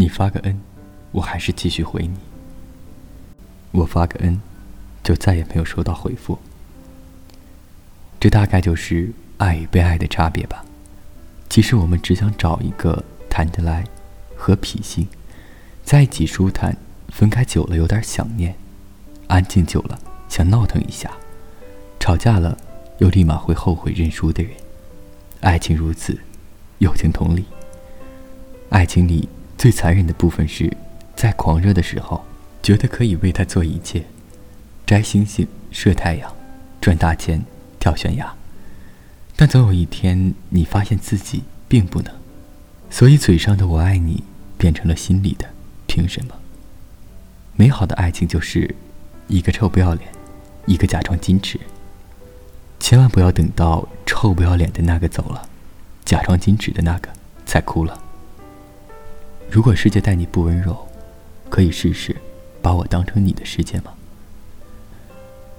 你发个恩我还是继续回你；我发个恩就再也没有收到回复。这大概就是爱与被爱的差别吧。其实我们只想找一个谈得来、和脾性，在一起舒坦，分开久了有点想念，安静久了想闹腾一下，吵架了又立马会后悔认输的人。爱情如此，友情同理。爱情里。最残忍的部分是，在狂热的时候，觉得可以为他做一切，摘星星、射太阳、赚大钱、跳悬崖。但总有一天，你发现自己并不能，所以嘴上的“我爱你”变成了心里的“凭什么”。美好的爱情就是一个臭不要脸，一个假装矜持。千万不要等到臭不要脸的那个走了，假装矜持的那个才哭了。如果世界待你不温柔，可以试试把我当成你的世界吗？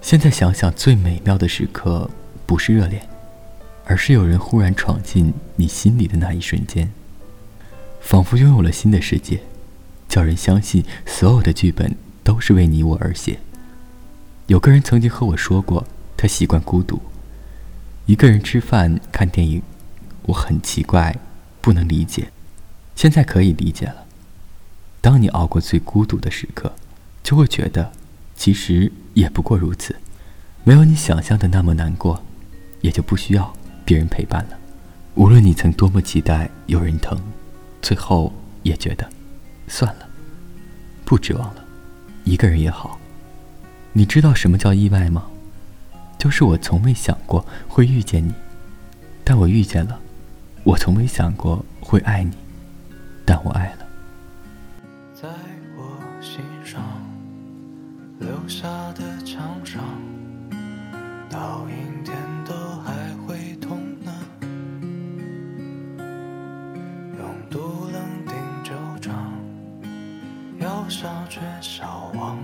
现在想想，最美妙的时刻不是热恋，而是有人忽然闯进你心里的那一瞬间，仿佛拥有了新的世界，叫人相信所有的剧本都是为你我而写。有个人曾经和我说过，他习惯孤独，一个人吃饭看电影，我很奇怪，不能理解。现在可以理解了。当你熬过最孤独的时刻，就会觉得，其实也不过如此，没有你想象的那么难过，也就不需要别人陪伴了。无论你曾多么期待有人疼，最后也觉得，算了，不指望了，一个人也好。你知道什么叫意外吗？就是我从未想过会遇见你，但我遇见了。我从未想过会爱你。但我爱了，在我心上留下的墙上，到阴天都还会痛呢。用毒冷定酒肠，药效却消亡，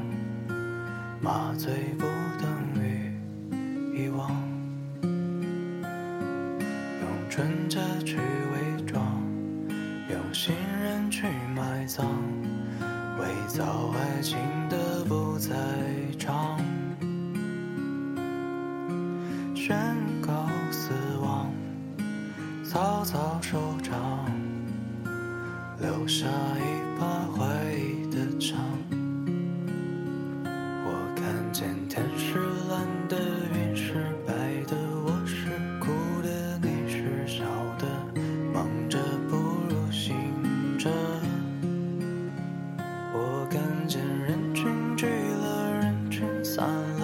麻醉不等于遗忘，用纯洁去伪装，用心。伪造爱情的不在场，宣告死亡，草草收场，留下一把怀疑的枪。人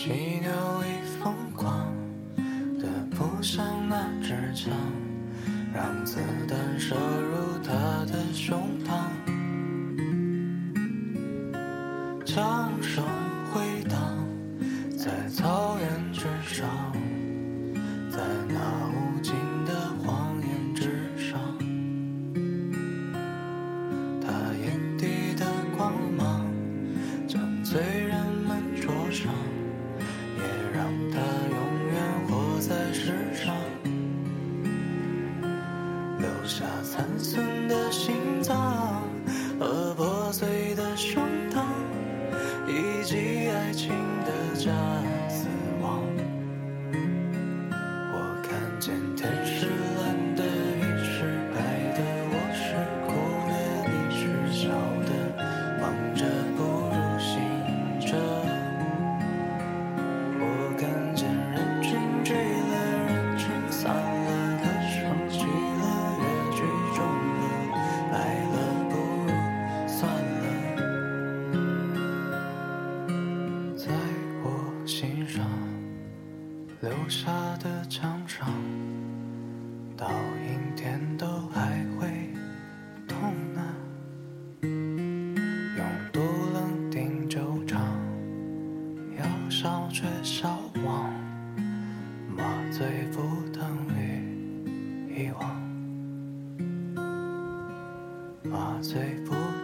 犀牛已疯狂的扑向那支枪，让子弹射入他的胸膛，枪声破碎的胸膛，以及爱情的假沙的墙上，倒影点都还会痛呢。用独冷定酒盏，要烧却烧亡，麻醉不等于遗忘，麻醉不。